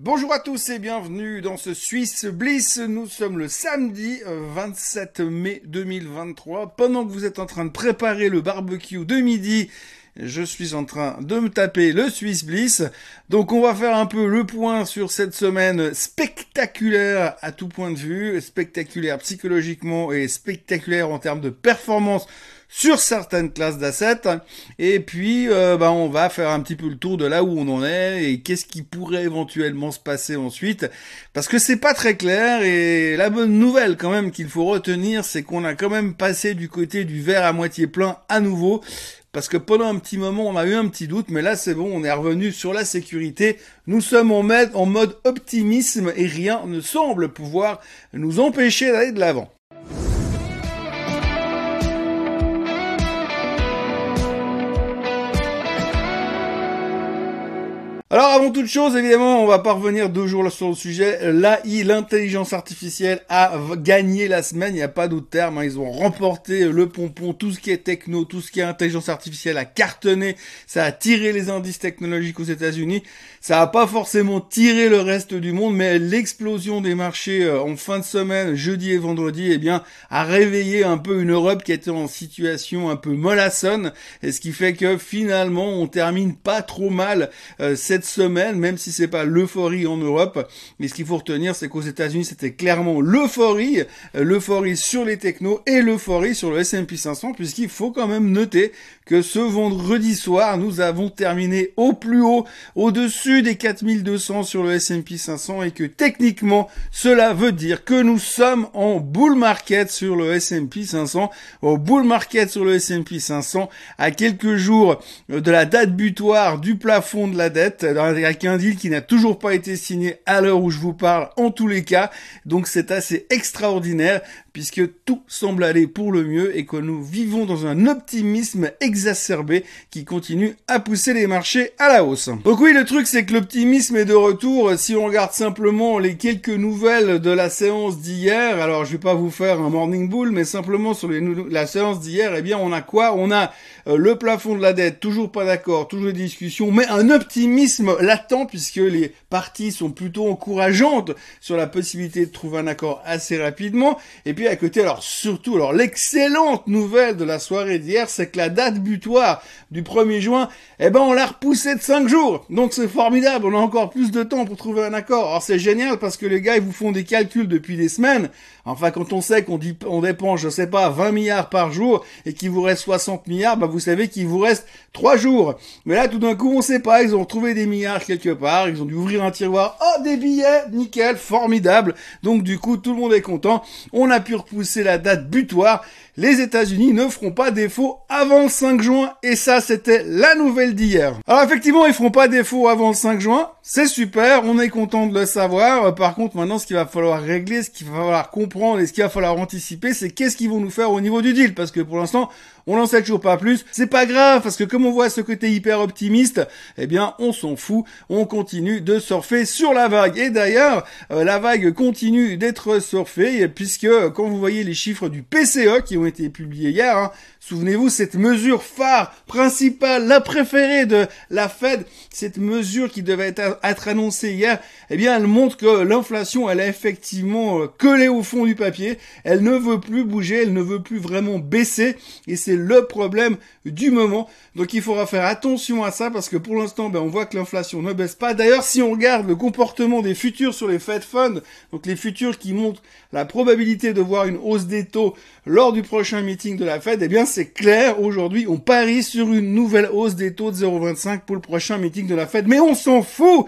Bonjour à tous et bienvenue dans ce Suisse Bliss. Nous sommes le samedi 27 euh, mai 2023. Pendant que vous êtes en train de préparer le barbecue de midi, je suis en train de me taper le Swiss Bliss. Donc on va faire un peu le point sur cette semaine spectaculaire à tout point de vue, spectaculaire psychologiquement et spectaculaire en termes de performance sur certaines classes d'assets. Et puis, euh, bah, on va faire un petit peu le tour de là où on en est et qu'est-ce qui pourrait éventuellement se passer ensuite. Parce que c'est pas très clair et la bonne nouvelle quand même qu'il faut retenir, c'est qu'on a quand même passé du côté du verre à moitié plein à nouveau. Parce que pendant un petit moment, on a eu un petit doute, mais là c'est bon, on est revenu sur la sécurité. Nous sommes en mode, en mode optimisme et rien ne semble pouvoir nous empêcher d'aller de l'avant. Alors avant toute chose, évidemment, on va pas revenir deux jours sur le sujet. L'AI, l'intelligence artificielle, a gagné la semaine. Il n'y a pas d'autre terme. Hein. Ils ont remporté le pompon. Tout ce qui est techno, tout ce qui est intelligence artificielle a cartonné. Ça a tiré les indices technologiques aux États-Unis. Ça a pas forcément tiré le reste du monde, mais l'explosion des marchés euh, en fin de semaine, jeudi et vendredi, eh bien, a réveillé un peu une Europe qui était en situation un peu mollassonne. Et ce qui fait que finalement, on termine pas trop mal euh, cette semaine, même si c'est pas l'euphorie en Europe. Mais ce qu'il faut retenir, c'est qu'aux États-Unis, c'était clairement l'euphorie, euh, l'euphorie sur les technos et l'euphorie sur le S&P 500, puisqu'il faut quand même noter que ce vendredi soir, nous avons terminé au plus haut, au-dessus des 4200 sur le S&P 500 et que techniquement, cela veut dire que nous sommes en bull market sur le S&P 500, au bull market sur le S&P 500 à quelques jours de la date butoir du plafond de la dette avec un deal qui n'a toujours pas été signé à l'heure où je vous parle en tous les cas. Donc c'est assez extraordinaire puisque tout semble aller pour le mieux et que nous vivons dans un optimisme exacerbé qui continue à pousser les marchés à la hausse. Donc oui, le truc c'est que l'optimisme est de retour si on regarde simplement les quelques nouvelles de la séance d'hier. Alors je vais pas vous faire un morning bull, mais simplement sur la séance d'hier, eh bien on a quoi? On a euh, le plafond de la dette, toujours pas d'accord, toujours des discussions, mais un optimisme latent puisque les parties sont plutôt encourageantes sur la possibilité de trouver un accord assez rapidement. Et puis à côté, alors surtout, alors l'excellente nouvelle de la soirée d'hier, c'est que la date butoir du 1er juin, eh ben on l'a repoussée de 5 jours. Donc c'est formidable, on a encore plus de temps pour trouver un accord. Alors c'est génial parce que les gars, ils vous font des calculs depuis des semaines. Enfin, quand on sait qu'on on dépense, je sais pas, 20 milliards par jour et qu'il vous reste 60 milliards, bah vous savez qu'il vous reste 3 jours. Mais là, tout d'un coup, on sait pas, ils ont trouvé des milliards quelque part, ils ont dû ouvrir un tiroir, oh des billets, nickel, formidable. Donc du coup, tout le monde est content. On a repousser la date butoir les États-Unis ne feront pas défaut avant le 5 juin et ça c'était la nouvelle d'hier. Alors effectivement ils feront pas défaut avant le 5 juin, c'est super, on est content de le savoir. Par contre maintenant ce qu'il va falloir régler, ce qu'il va falloir comprendre et ce qu'il va falloir anticiper, c'est qu'est-ce qu'ils vont nous faire au niveau du deal parce que pour l'instant on n'en sait toujours pas plus. C'est pas grave parce que comme on voit ce côté hyper optimiste, eh bien on s'en fout, on continue de surfer sur la vague. Et d'ailleurs euh, la vague continue d'être surfée puisque quand vous voyez les chiffres du PCE qui ont été publié hier. Hein. Souvenez-vous, cette mesure phare, principale, la préférée de la Fed, cette mesure qui devait être, annoncée hier, eh bien, elle montre que l'inflation, elle est effectivement euh, collée au fond du papier. Elle ne veut plus bouger, elle ne veut plus vraiment baisser. Et c'est le problème du moment. Donc, il faudra faire attention à ça parce que pour l'instant, ben, on voit que l'inflation ne baisse pas. D'ailleurs, si on regarde le comportement des futurs sur les Fed Funds, donc les futurs qui montrent la probabilité de voir une hausse des taux lors du prochain meeting de la Fed, eh bien clair, aujourd'hui on parie sur une nouvelle hausse des taux de 0,25 pour le prochain meeting de la Fed, mais on s'en fout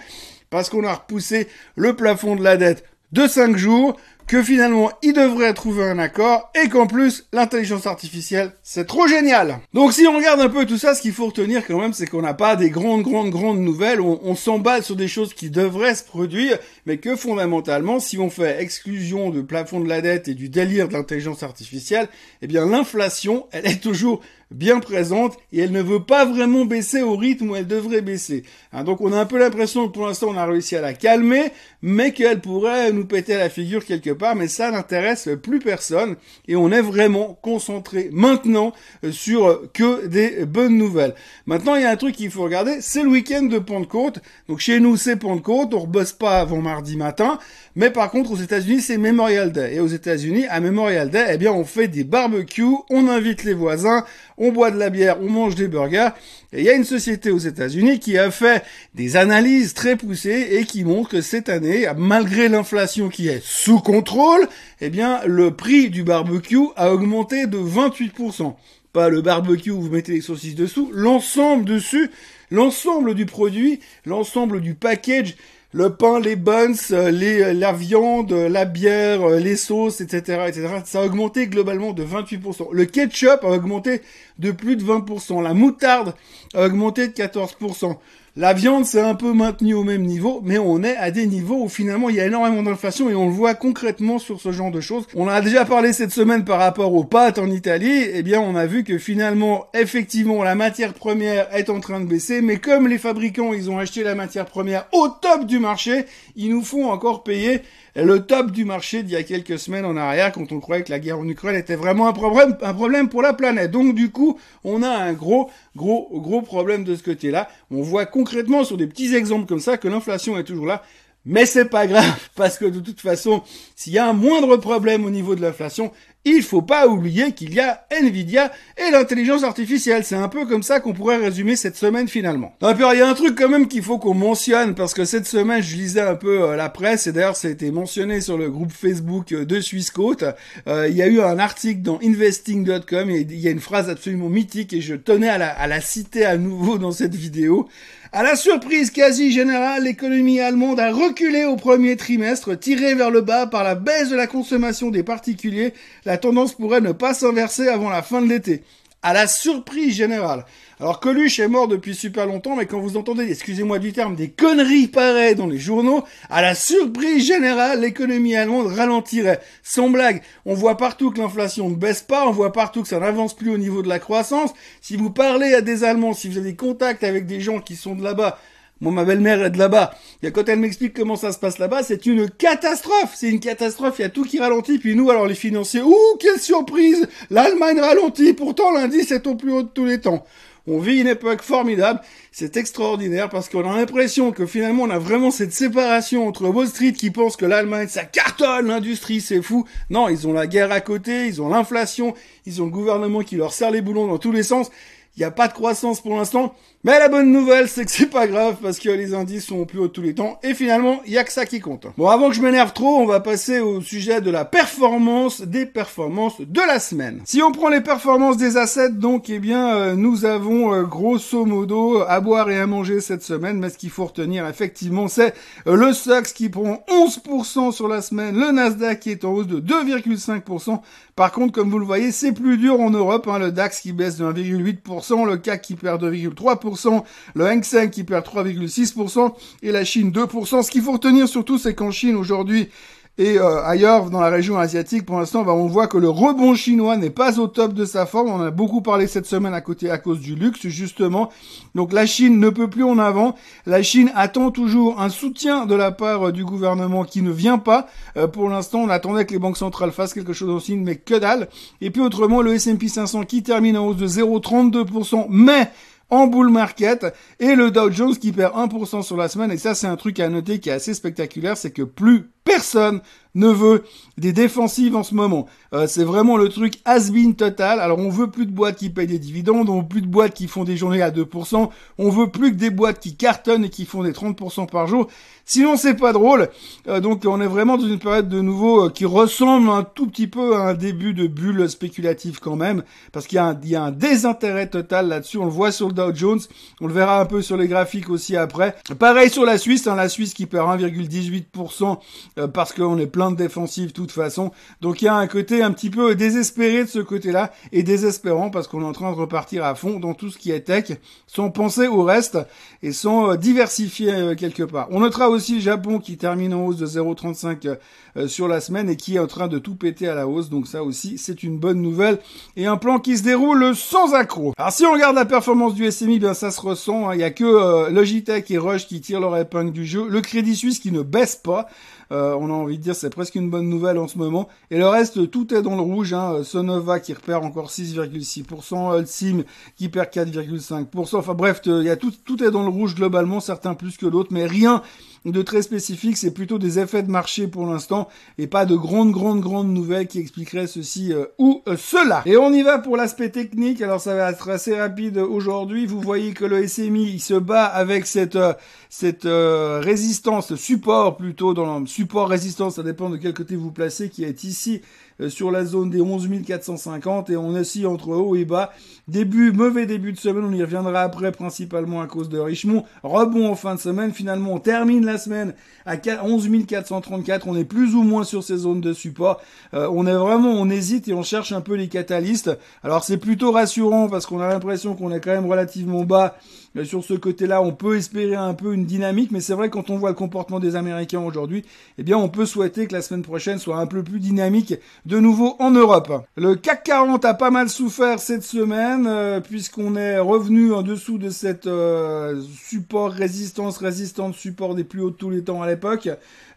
parce qu'on a repoussé le plafond de la dette de 5 jours, que finalement il devrait trouver un accord et qu'en plus l'intelligence artificielle c'est trop génial. Donc si on regarde un peu tout ça, ce qu'il faut retenir quand même c'est qu'on n'a pas des grandes grandes grandes nouvelles, on, on s'emballe sur des choses qui devraient se produire, mais que fondamentalement si on fait exclusion du plafond de la dette et du délire de l'intelligence artificielle, eh bien l'inflation elle est toujours bien présente et elle ne veut pas vraiment baisser au rythme où elle devrait baisser. Hein, donc on a un peu l'impression que pour l'instant on a réussi à la calmer, mais qu'elle pourrait nous péter la figure quelque part, mais ça n'intéresse plus personne et on est vraiment concentré maintenant euh, sur que des bonnes nouvelles. Maintenant il y a un truc qu'il faut regarder, c'est le week-end de Pentecôte. Donc chez nous c'est Pentecôte, on rebosse pas avant mardi matin, mais par contre aux États-Unis c'est Memorial Day et aux États-Unis à Memorial Day, eh bien on fait des barbecues, on invite les voisins, on boit de la bière, on mange des burgers. Et il y a une société aux États-Unis qui a fait des analyses très poussées et qui montre que cette année, malgré l'inflation qui est sous contrôle, eh bien, le prix du barbecue a augmenté de 28%. Pas le barbecue où vous mettez les saucisses dessous, l'ensemble dessus, l'ensemble du produit, l'ensemble du package le pain, les buns, euh, euh, la viande, la bière, euh, les sauces, etc., etc. Ça a augmenté globalement de 28%. Le ketchup a augmenté de plus de 20%. La moutarde a augmenté de 14%. La viande s'est un peu maintenue au même niveau, mais on est à des niveaux où finalement il y a énormément d'inflation et on le voit concrètement sur ce genre de choses. On a déjà parlé cette semaine par rapport aux pâtes en Italie, eh bien on a vu que finalement, effectivement, la matière première est en train de baisser, mais comme les fabricants, ils ont acheté la matière première au top du marché, ils nous font encore payer le top du marché d'il y a quelques semaines en arrière quand on croyait que la guerre en Ukraine était vraiment un problème, un problème pour la planète. Donc du coup, on a un gros, gros, gros problème de ce côté-là. On voit concrètement sur des petits exemples comme ça que l'inflation est toujours là. Mais c'est pas grave, parce que de toute façon, s'il y a un moindre problème au niveau de l'inflation, il faut pas oublier qu'il y a Nvidia et l'intelligence artificielle. C'est un peu comme ça qu'on pourrait résumer cette semaine finalement. il y a un truc quand même qu'il faut qu'on mentionne parce que cette semaine, je lisais un peu euh, la presse et d'ailleurs, ça a été mentionné sur le groupe Facebook euh, de Swissquote. Euh, il y a eu un article dans investing.com et il y a une phrase absolument mythique et je tenais à la citer à nouveau dans cette vidéo. À la surprise quasi générale, l'économie allemande a reculé au premier trimestre, tirée vers le bas par la baisse de la consommation des particuliers. La tendance pourrait ne pas s'inverser avant la fin de l'été. À la surprise générale. Alors Coluche est mort depuis super longtemps, mais quand vous entendez, excusez-moi du terme, des conneries pareilles dans les journaux, à la surprise générale, l'économie allemande ralentirait. Sans blague, on voit partout que l'inflation ne baisse pas, on voit partout que ça n'avance plus au niveau de la croissance. Si vous parlez à des Allemands, si vous avez des contacts avec des gens qui sont de là-bas, moi, ma belle-mère est de là-bas. Et quand elle m'explique comment ça se passe là-bas, c'est une catastrophe. C'est une catastrophe. Il y a tout qui ralentit. Puis nous, alors les financiers, ouh, quelle surprise L'Allemagne ralentit. Pourtant, l'indice est au plus haut de tous les temps. On vit une époque formidable. C'est extraordinaire parce qu'on a l'impression que finalement on a vraiment cette séparation entre Wall Street qui pense que l'Allemagne ça cartonne, l'industrie c'est fou. Non, ils ont la guerre à côté, ils ont l'inflation, ils ont le gouvernement qui leur serre les boulons dans tous les sens. Il n'y a pas de croissance pour l'instant. Mais la bonne nouvelle, c'est que c'est pas grave parce que les indices sont plus haut de tous les temps. Et finalement, il y a que ça qui compte. Bon, avant que je m'énerve trop, on va passer au sujet de la performance des performances de la semaine. Si on prend les performances des assets, donc, eh bien, euh, nous avons euh, grosso modo à boire et à manger cette semaine. Mais ce qu'il faut retenir, effectivement, c'est euh, le SOX qui prend 11% sur la semaine, le Nasdaq qui est en hausse de 2,5%. Par contre, comme vous le voyez, c'est plus dur en Europe. Hein, le DAX qui baisse de 1,8%, le CAC qui perd 2,3% le Hang Seng qui perd 3,6% et la Chine 2%. Ce qu'il faut retenir surtout, c'est qu'en Chine aujourd'hui, et euh, ailleurs, dans la région asiatique, pour l'instant, bah, on voit que le rebond chinois n'est pas au top de sa forme. On a beaucoup parlé cette semaine à côté à cause du luxe, justement. Donc la Chine ne peut plus en avant. La Chine attend toujours un soutien de la part euh, du gouvernement qui ne vient pas. Euh, pour l'instant, on attendait que les banques centrales fassent quelque chose en Chine, mais que dalle. Et puis autrement, le S&P 500 qui termine en hausse de 0,32%, mais en bull market et le Dow Jones qui perd 1% sur la semaine. Et ça c'est un truc à noter qui est assez spectaculaire c'est que plus personne ne veut des défensives en ce moment. Euh, c'est vraiment le truc has-been total. Alors on veut plus de boîtes qui payent des dividendes, on veut plus de boîtes qui font des journées à 2%, on veut plus que des boîtes qui cartonnent et qui font des 30% par jour. Sinon c'est pas drôle. Euh, donc on est vraiment dans une période de nouveau euh, qui ressemble un tout petit peu à un début de bulle spéculative quand même, parce qu'il y, y, a un désintérêt total là-dessus. On le voit sur le Dow Jones, on le verra un peu sur les graphiques aussi après. Pareil sur la Suisse, hein, la Suisse qui perd 1,18% parce qu'on est plein plein de défensives de toute façon. Donc il y a un côté un petit peu désespéré de ce côté-là et désespérant parce qu'on est en train de repartir à fond dans tout ce qui est tech, sans penser au reste et sans diversifier quelque part. On notera aussi le Japon qui termine en hausse de 0,35 sur la semaine et qui est en train de tout péter à la hausse. Donc ça aussi, c'est une bonne nouvelle et un plan qui se déroule sans accroc. Alors si on regarde la performance du SMI, bien ça se ressent. Hein. Il y a que Logitech et Rush qui tirent leur épingle du jeu. Le Crédit Suisse qui ne baisse pas. Euh, on a envie de dire c'est presque une bonne nouvelle en ce moment. Et le reste, tout est dans le rouge. Hein. Sonova qui repère encore 6,6%, Holcim qui perd 4,5%. Enfin bref, il y a tout, tout est dans le rouge globalement, certains plus que d'autres, mais rien de très spécifique, c'est plutôt des effets de marché pour l'instant et pas de grandes, grandes, grandes nouvelles qui expliqueraient ceci euh, ou euh, cela. Et on y va pour l'aspect technique. Alors ça va être assez rapide aujourd'hui. Vous voyez que le SMI il se bat avec cette euh, cette résistance, support plutôt dans le support résistance, ça dépend de quel côté vous placez, qui est ici euh, sur la zone des 11 450 et on aussi entre haut et bas. Début, mauvais début de semaine, on y reviendra après principalement à cause de Richemont. Rebond en fin de semaine, finalement on termine semaine à 11 434, on est plus ou moins sur ces zones de support. Euh, on est vraiment, on hésite et on cherche un peu les catalystes. Alors c'est plutôt rassurant parce qu'on a l'impression qu'on est quand même relativement bas sur ce côté-là, on peut espérer un peu une dynamique, mais c'est vrai quand on voit le comportement des Américains aujourd'hui, eh bien on peut souhaiter que la semaine prochaine soit un peu plus dynamique de nouveau en Europe. Le CAC 40 a pas mal souffert cette semaine euh, puisqu'on est revenu en dessous de cette euh, support résistance résistante support des plus hauts de tous les temps à l'époque.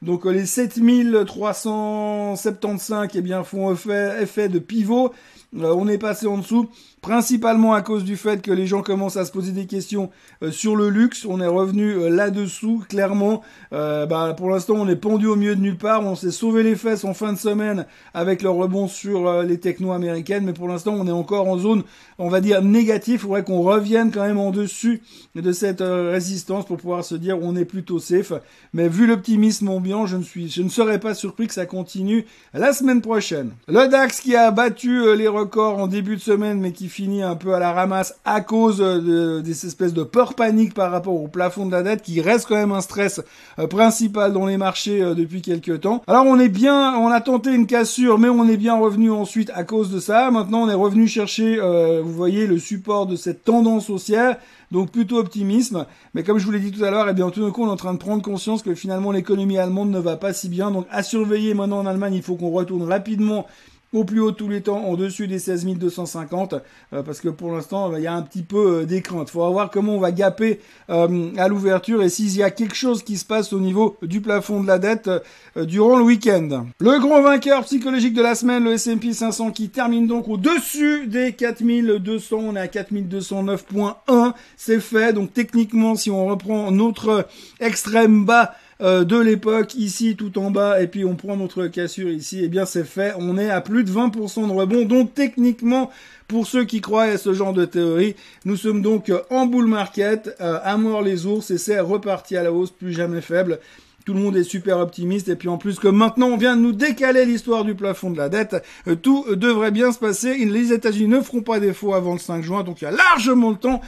Donc les 7375 eh bien font effet, de pivot. Euh, on est passé en dessous principalement à cause du fait que les gens commencent à se poser des questions euh, sur le luxe. On est revenu euh, là-dessous, clairement. Euh, bah, pour l'instant, on est pendu au milieu de nulle part. On s'est sauvé les fesses en fin de semaine avec le rebond sur les techno américaines, mais pour l'instant, on est encore en zone, on va dire, négative. Il faudrait qu'on revienne quand même en dessus de cette résistance pour pouvoir se dire on est plutôt safe. Mais vu l'optimisme ambiant, je ne serais pas surpris que ça continue la semaine prochaine. Le DAX qui a battu les records en début de semaine, mais qui fini un peu à la ramasse à cause de, des espèces de peur panique par rapport au plafond de la dette qui reste quand même un stress euh, principal dans les marchés euh, depuis quelques temps. Alors on est bien, on a tenté une cassure, mais on est bien revenu ensuite à cause de ça. Maintenant on est revenu chercher, euh, vous voyez, le support de cette tendance haussière. Donc plutôt optimisme. Mais comme je vous l'ai dit tout à l'heure, eh bien tout d'un coup on est en train de prendre conscience que finalement l'économie allemande ne va pas si bien. Donc à surveiller maintenant en Allemagne, il faut qu'on retourne rapidement au plus haut tous les temps, en dessus des 16 250, euh, parce que pour l'instant, il y a un petit peu euh, des craintes. Il faut voir comment on va gaper euh, à l'ouverture et s'il y a quelque chose qui se passe au niveau du plafond de la dette durant le week-end. Le grand vainqueur psychologique de la semaine, le S&P 500, qui termine donc au-dessus des 4200. On est à 4209.1. C'est fait. Donc techniquement, si on reprend notre extrême bas euh, de l'époque ici tout en bas et puis on prend notre cassure ici, et eh bien c'est fait, on est à plus de 20% de rebond. Donc techniquement, pour ceux qui croient à ce genre de théorie, nous sommes donc en bull market, euh, à mort les ours et c'est reparti à la hausse, plus jamais faible. Tout le monde est super optimiste et puis en plus que maintenant on vient de nous décaler l'histoire du plafond de la dette, euh, tout devrait bien se passer. Les États-Unis ne feront pas défaut avant le 5 juin, donc il y a largement le temps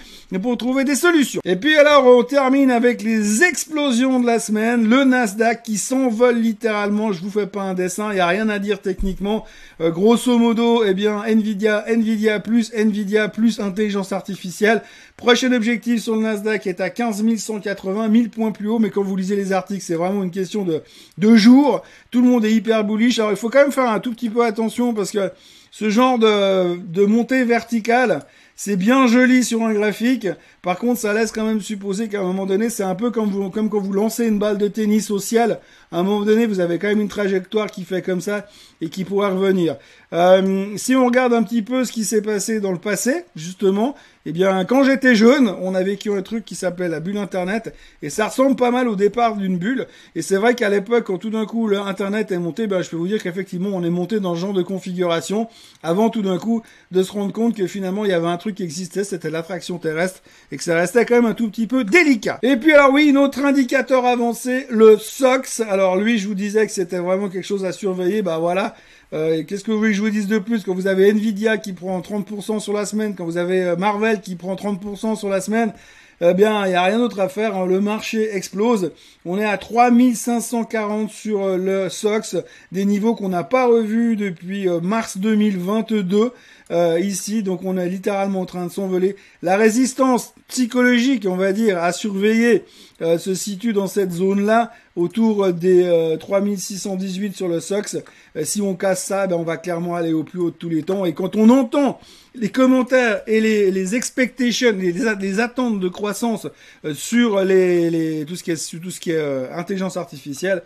pour trouver des solutions. Et puis alors on termine avec les explosions de la semaine, le Nasdaq qui s'envole littéralement. Je vous fais pas un dessin, il y a rien à dire techniquement. Euh, grosso modo, eh bien Nvidia, Nvidia plus Nvidia plus intelligence artificielle. Prochain objectif sur le Nasdaq est à 15 180, 1000 points plus haut, mais quand vous lisez les articles, c'est vraiment une question de, de jours. Tout le monde est hyper bullish. Alors il faut quand même faire un tout petit peu attention parce que ce genre de, montée verticale, c'est bien joli sur un graphique. Par contre, ça laisse quand même supposer qu'à un moment donné, c'est un peu comme, vous, comme quand vous lancez une balle de tennis au ciel. À un moment donné, vous avez quand même une trajectoire qui fait comme ça et qui pourra revenir. Euh, si on regarde un petit peu ce qui s'est passé dans le passé, justement, eh bien, quand j'étais jeune, on a vécu un truc qui s'appelait la bulle Internet, et ça ressemble pas mal au départ d'une bulle. Et c'est vrai qu'à l'époque, quand tout d'un coup l'Internet est monté, ben, je peux vous dire qu'effectivement, on est monté dans ce genre de configuration, avant tout d'un coup de se rendre compte que finalement, il y avait un truc qui existait, c'était l'attraction terrestre, et que ça restait quand même un tout petit peu délicat. Et puis alors oui, notre indicateur avancé, le SOX. Alors lui, je vous disais que c'était vraiment quelque chose à surveiller. Bah voilà. Euh, qu'est-ce que vous voulez que je vous dise de plus? Quand vous avez Nvidia qui prend 30% sur la semaine, quand vous avez euh, Marvel qui prend 30% sur la semaine, eh bien, il n'y a rien d'autre à faire. Hein. Le marché explose. On est à 3540 sur euh, le SOX, des niveaux qu'on n'a pas revus depuis euh, mars 2022. Euh, ici, donc on est littéralement en train de s'envoler. La résistance psychologique, on va dire, à surveiller, se situe dans cette zone-là, autour des 3618 sur le SOX. si on casse ça, ben, on va clairement aller au plus haut de tous les temps. Et quand on entend les commentaires et les, les expectations, les, les, attentes de croissance euh, sur les, les, tout ce qui est, tout ce qui est euh, intelligence artificielle,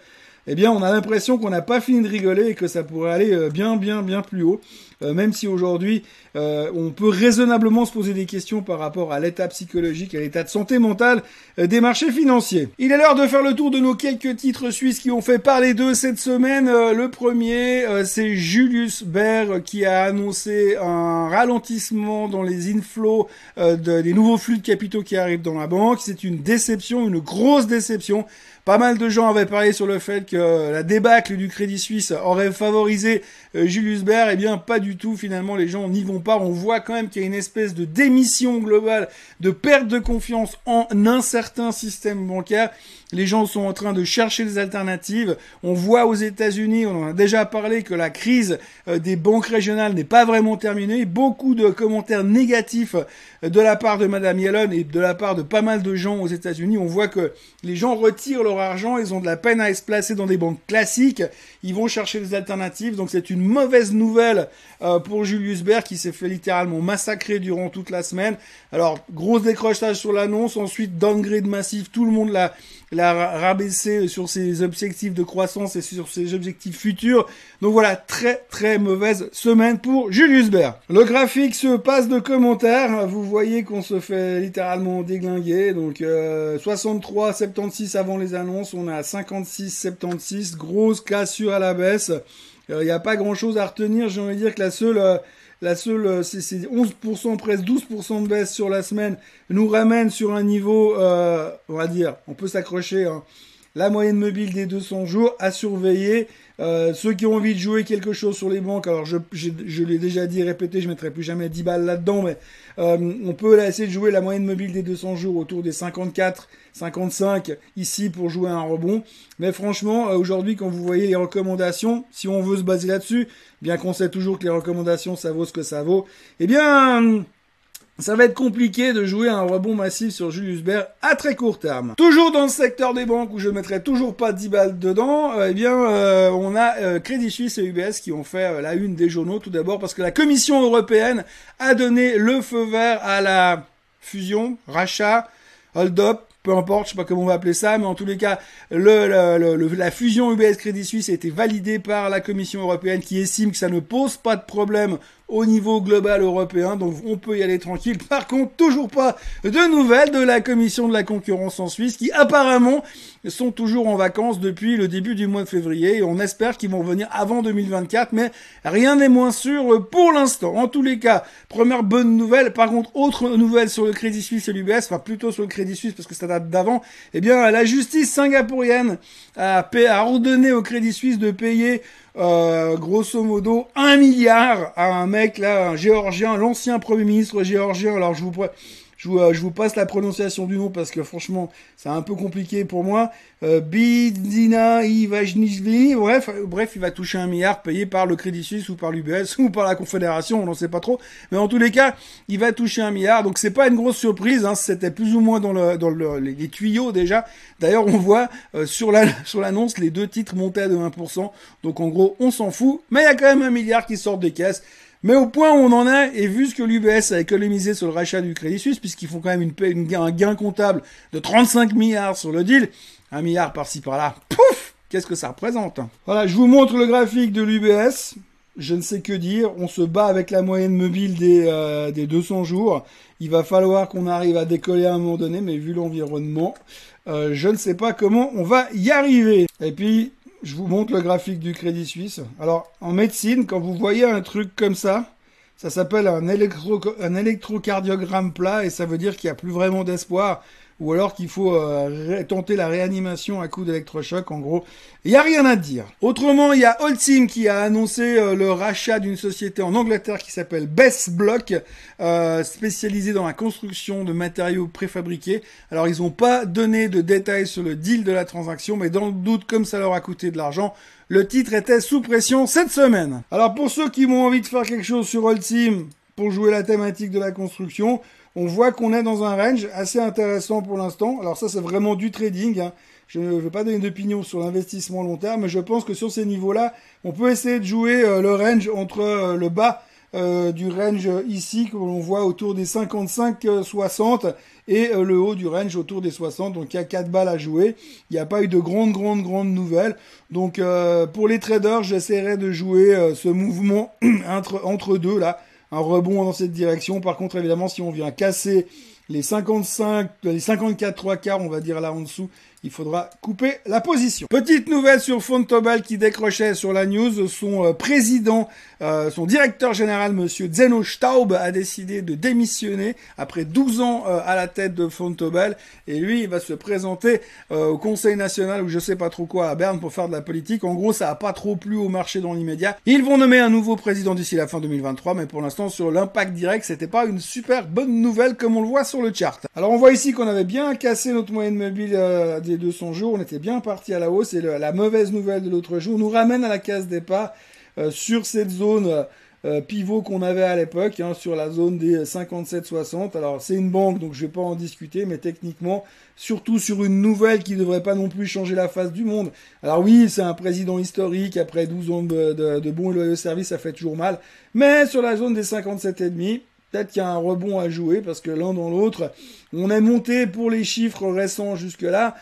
eh bien, on a l'impression qu'on n'a pas fini de rigoler et que ça pourrait aller euh, bien, bien, bien plus haut. Euh, même si aujourd'hui, euh, on peut raisonnablement se poser des questions par rapport à l'état psychologique, à l'état de santé mentale des marchés financiers. Il est l'heure de faire le tour de nos quelques titres suisses qui ont fait parler d'eux cette semaine. le premier, c'est Julius Baer qui a annoncé un ralentissement dans les inflows des nouveaux flux de capitaux qui arrivent dans la banque. C'est une déception, une grosse déception. Pas mal de gens avaient parlé sur le fait que la débâcle du Crédit Suisse aurait favorisé Julius Baer. Eh bien, pas du tout. Finalement, les gens n'y vont pas. On voit quand même qu'il y a une espèce de démission globale, de perte de confiance en un certain système bancaire. Les gens sont en train de chercher des alternatives. On voit aux États-Unis, on en a déjà parlé, que la crise euh, des banques régionales n'est pas vraiment terminée. Beaucoup de commentaires négatifs euh, de la part de Madame Yellen et de la part de pas mal de gens aux États-Unis. On voit que les gens retirent leur argent, ils ont de la peine à se placer dans des banques classiques. Ils vont chercher des alternatives. Donc c'est une mauvaise nouvelle euh, pour Julius Baer qui s'est fait littéralement massacrer durant toute la semaine. Alors gros décrochage sur l'annonce, ensuite downgrade massif, tout le monde l'a l'a rabaissé sur ses objectifs de croissance et sur ses objectifs futurs. Donc voilà, très très mauvaise semaine pour Julius Baer. Le graphique se passe de commentaires. Vous voyez qu'on se fait littéralement déglinguer. Donc euh, 63, 76 avant les annonces, on à 56, 76. Grosse cassure à la baisse. Il euh, n'y a pas grand chose à retenir. J'ai envie de dire que la seule euh, la seule, euh, c'est 11%, presque 12% de baisse sur la semaine, nous ramène sur un niveau, on va dire, on peut s'accrocher, hein, la moyenne mobile des 200 jours à surveiller. Euh, ceux qui ont envie de jouer quelque chose sur les banques, alors je, l'ai déjà dit, répété, je mettrai plus jamais 10 balles là-dedans, mais euh, on peut là, essayer de jouer la moyenne mobile des 200 jours autour des 54, 55 ici pour jouer un rebond. Mais franchement, euh, aujourd'hui, quand vous voyez les recommandations, si on veut se baser là-dessus, bien qu'on sait toujours que les recommandations, ça vaut ce que ça vaut, eh bien ça va être compliqué de jouer un rebond massif sur Julius Baer à très court terme. Toujours dans le secteur des banques où je mettrai toujours pas 10 balles dedans, euh, eh bien euh, on a euh, Crédit Suisse et UBS qui ont fait la une des journaux tout d'abord parce que la Commission européenne a donné le feu vert à la fusion, rachat, hold-up peu importe, je sais pas comment on va appeler ça, mais en tous les cas, le, la fusion UBS Crédit Suisse a été validée par la Commission européenne qui estime que ça ne pose pas de problème au niveau global européen, donc on peut y aller tranquille. Par contre, toujours pas de nouvelles de la commission de la concurrence en Suisse, qui apparemment sont toujours en vacances depuis le début du mois de février, et on espère qu'ils vont revenir avant 2024, mais rien n'est moins sûr pour l'instant. En tous les cas, première bonne nouvelle. Par contre, autre nouvelle sur le Crédit Suisse et l'UBS, enfin plutôt sur le Crédit Suisse parce que ça date d'avant, eh bien la justice singapourienne a ordonné au Crédit Suisse de payer euh, grosso modo un milliard à un mec là, un géorgien, l'ancien premier ministre géorgien. Alors je vous je vous, euh, je vous, passe la prononciation du nom parce que franchement, c'est un peu compliqué pour moi. Euh, Bidina Ivajnishvili, bref, bref, il va toucher un milliard payé par le Crédit Suisse ou par l'UBS ou par la Confédération, on n'en sait pas trop. Mais en tous les cas, il va toucher un milliard. Donc c'est pas une grosse surprise, hein, c'était plus ou moins dans, le, dans le, les, tuyaux déjà. D'ailleurs, on voit euh, sur la sur l'annonce les deux titres montaient de 1%. Donc en gros, on s'en fout. Mais il y a quand même un milliard qui sort des caisses. Mais au point où on en est, et vu ce que l'UBS a économisé sur le rachat du Crédit Suisse, puisqu'ils font quand même une, un gain comptable de 35 milliards sur le deal, un milliard par-ci par-là, pouf Qu'est-ce que ça représente? Voilà, je vous montre le graphique de l'UBS. Je ne sais que dire. On se bat avec la moyenne mobile des, euh, des 200 jours. Il va falloir qu'on arrive à décoller à un moment donné, mais vu l'environnement, euh, je ne sais pas comment on va y arriver. Et puis, je vous montre le graphique du Crédit Suisse. Alors, en médecine, quand vous voyez un truc comme ça, ça s'appelle un, électro, un électrocardiogramme plat et ça veut dire qu'il n'y a plus vraiment d'espoir. Ou alors qu'il faut tenter la réanimation à coup d'électrochoc. En gros, il y a rien à dire. Autrement, il y a Holcim qui a annoncé le rachat d'une société en Angleterre qui s'appelle Best Block, spécialisée dans la construction de matériaux préfabriqués. Alors, ils n'ont pas donné de détails sur le deal de la transaction, mais dans le doute, comme ça leur a coûté de l'argent, le titre était sous pression cette semaine. Alors pour ceux qui ont envie de faire quelque chose sur Ultim pour jouer la thématique de la construction, on voit qu'on est dans un range assez intéressant pour l'instant. Alors ça c'est vraiment du trading. Hein. Je ne vais pas donner d'opinion sur l'investissement long terme, mais je pense que sur ces niveaux-là, on peut essayer de jouer euh, le range entre euh, le bas euh, du range ici, que l'on voit autour des 55-60, euh, et le haut du range autour des 60. Donc il y a 4 balles à jouer. Il n'y a pas eu de grandes, grandes, grandes nouvelles. Donc pour les traders, j'essaierai de jouer ce mouvement entre, entre deux là. Un rebond dans cette direction. Par contre, évidemment, si on vient casser les 55, les 54 3 quarts, on va dire là en dessous, il faudra couper la position. Petite nouvelle sur Fontobel qui décrochait sur la news, son euh, président, euh, son directeur général, monsieur Zeno Staub, a décidé de démissionner après 12 ans euh, à la tête de Fontobel, et lui, il va se présenter au Conseil national ou je sais pas trop quoi à Berne pour faire de la politique. En gros, ça a pas trop plu au marché dans l'immédiat. Ils vont nommer un nouveau président d'ici la fin 2023, mais pour l'instant, sur l'impact direct, c'était pas une super bonne nouvelle comme on le voit sur le chart. Alors, on voit ici qu'on avait bien cassé notre moyenne mobile des 200 jours, on était bien parti à la hausse et la mauvaise nouvelle de l'autre jour nous ramène à la case départ euh, sur cette zone euh, pivot qu'on avait à l'époque, hein, sur la zone des 57-60. Alors c'est une banque, donc je vais pas en discuter, mais techniquement, surtout sur une nouvelle qui devrait pas non plus changer la face du monde. Alors oui, c'est un président historique, après 12 ans de bons et loyaux services, ça fait toujours mal. Mais sur la zone des 57,5, Peut-être qu'il y a un rebond à jouer parce que l'un dans l'autre, on est monté pour les chiffres récents jusque-là.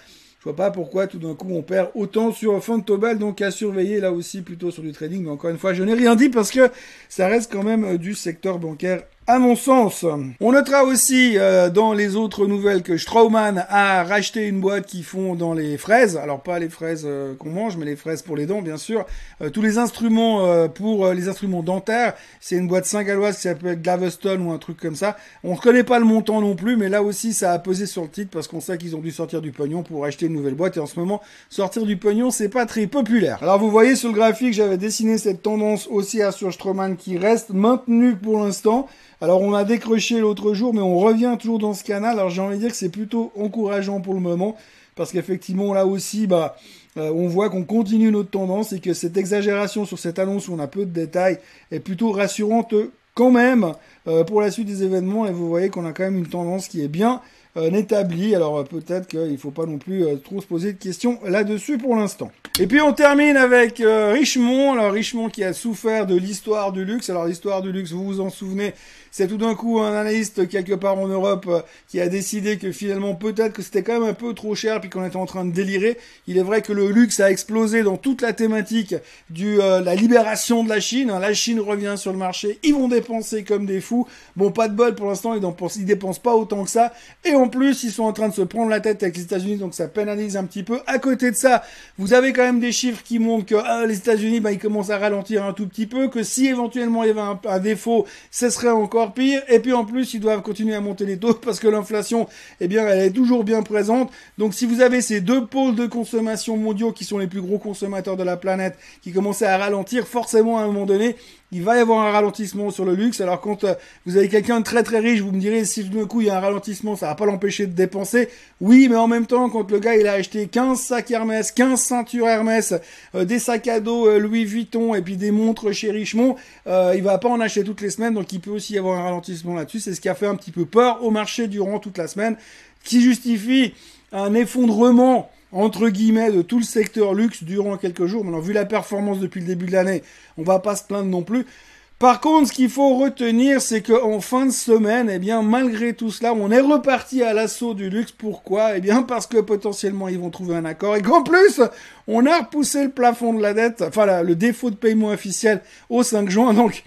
Pas pourquoi tout d'un coup on perd autant sur Fontobel, donc à surveiller là aussi plutôt sur du trading. Mais encore une fois, je n'ai rien dit parce que ça reste quand même euh, du secteur bancaire à mon sens. On notera aussi euh, dans les autres nouvelles que Straumann a racheté une boîte qui font dans les fraises, alors pas les fraises euh, qu'on mange, mais les fraises pour les dents bien sûr, euh, tous les instruments pour les instruments dentaires, c'est une boîte singaloise qui s'appelle Glaveston ou un truc comme ça. On ne connaît pas le montant non plus, mais là aussi ça a pesé sur le titre parce qu'on sait qu'ils ont dû sortir du pognon pour acheter une nouvelle boîte et en ce moment sortir du pognon c'est pas très populaire. Alors vous voyez sur le graphique j'avais dessiné cette tendance haussière sur Straumann qui reste maintenue pour l'instant. Alors on a décroché l'autre jour, mais on revient toujours dans ce canal. Alors j'ai envie de dire que c'est plutôt encourageant pour le moment, parce qu'effectivement là aussi, bah, euh, on voit qu'on continue notre tendance et que cette exagération sur cette annonce où on a peu de détails est plutôt rassurante quand même euh, pour la suite des événements. Et vous voyez qu'on a quand même une tendance qui est bien euh, établie. Alors peut-être qu'il ne faut pas non plus trop se poser de questions là-dessus pour l'instant. Et puis on termine avec Richemont. Alors Richemont qui a souffert de l'histoire du luxe. Alors l'histoire du luxe, vous vous en souvenez, c'est tout d'un coup un analyste quelque part en Europe euh, qui a décidé que finalement peut-être que c'était quand même un peu trop cher puis qu'on était en train de délirer. Il est vrai que le luxe a explosé dans toute la thématique de euh, la libération de la Chine. Hein. La Chine revient sur le marché, ils vont dépenser comme des fous. Bon, pas de bol pour l'instant, ils, ils dépensent pas autant que ça. Et en plus, ils sont en train de se prendre la tête avec les États-Unis, donc ça pénalise un petit peu. À côté de ça, vous avez quand même des chiffres qui montrent que ah, les États-Unis, bah, ils commencent à ralentir un tout petit peu, que si éventuellement il y avait un, un défaut, ce serait encore pire. Et puis en plus, ils doivent continuer à monter les taux parce que l'inflation, eh bien, elle est toujours bien présente. Donc si vous avez ces deux pôles de consommation mondiaux qui sont les plus gros consommateurs de la planète, qui commencent à ralentir, forcément à un moment donné, il va y avoir un ralentissement sur le luxe. Alors quand euh, vous avez quelqu'un de très très riche, vous me direz si d'un coup il y a un ralentissement, ça va pas l'empêcher de dépenser. Oui, mais en même temps, quand le gars il a acheté 15 sacs Hermès, 15 ceintures Hermès, euh, des sacs à dos euh, Louis Vuitton et puis des montres chez Richemont, il va pas en acheter toutes les semaines, donc il peut aussi y avoir un ralentissement là-dessus. C'est ce qui a fait un petit peu peur au marché durant toute la semaine, qui justifie un effondrement entre guillemets de tout le secteur luxe durant quelques jours. Maintenant, vu la performance depuis le début de l'année, on va pas se plaindre non plus. Par contre, ce qu'il faut retenir, c'est qu'en fin de semaine, eh bien, malgré tout cela, on est reparti à l'assaut du luxe. Pourquoi? Eh bien, parce que potentiellement, ils vont trouver un accord et qu'en plus, on a repoussé le plafond de la dette, enfin, le défaut de paiement officiel au 5 juin. Donc,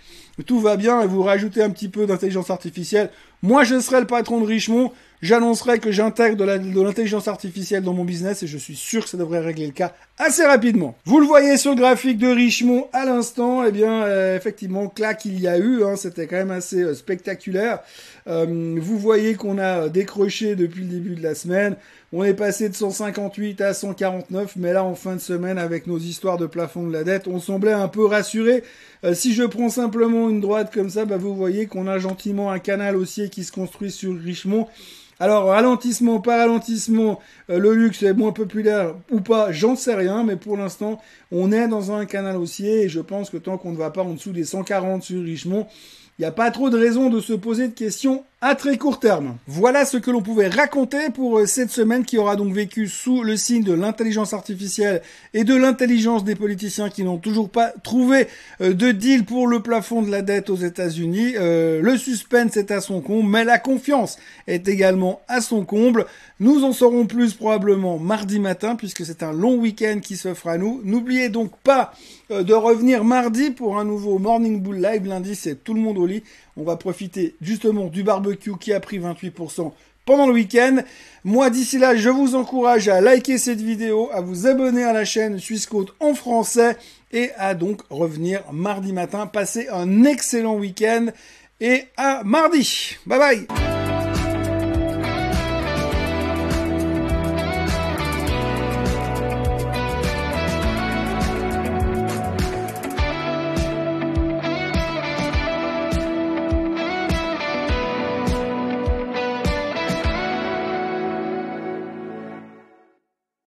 tout va bien et vous rajoutez un petit peu d'intelligence artificielle, Moi, je serai le patron de Richemont. J'annoncerai que j'intègre de l'intelligence artificielle dans mon business et je suis sûr que ça devrait régler le cas assez rapidement. Vous le voyez sur le graphique de Richemont à l'instant, eh bien, euh, effectivement, claque il y a eu, hein, c'était quand même assez euh, spectaculaire. Euh, vous voyez qu'on a décroché depuis le début de la semaine. On est passé de 158 à 149, mais là, en fin de semaine, avec nos histoires de plafond de la dette, on semblait un peu rassuré. si je prends simplement une droite comme ça, bah, vous voyez qu'on a gentiment un canal haussier qui se construit sur Richemont. Alors, ralentissement, pas ralentissement, euh, le luxe est moins populaire ou pas, j'en sais rien, mais pour l'instant, on est dans un canal haussier et je pense que tant qu'on ne va pas en dessous des 140 sur Richemont, il n'y a pas trop de raison de se poser de questions à très court terme. Voilà ce que l'on pouvait raconter pour euh, cette semaine qui aura donc vécu sous le signe de l'intelligence artificielle et de l'intelligence des politiciens qui n'ont toujours pas trouvé euh, de deal pour le plafond de la dette aux États-Unis. Euh, le suspense est à son comble, mais la confiance est également à son comble. Nous en saurons plus probablement mardi matin puisque c'est un long week-end qui s'offre à nous. N'oubliez donc pas de revenir mardi pour un nouveau Morning Bull Live. Lundi, c'est tout le monde au lit. On va profiter justement du barbecue qui a pris 28% pendant le week-end. Moi, d'ici là, je vous encourage à liker cette vidéo, à vous abonner à la chaîne Suisse Côte en français et à donc revenir mardi matin. Passez un excellent week-end et à mardi. Bye bye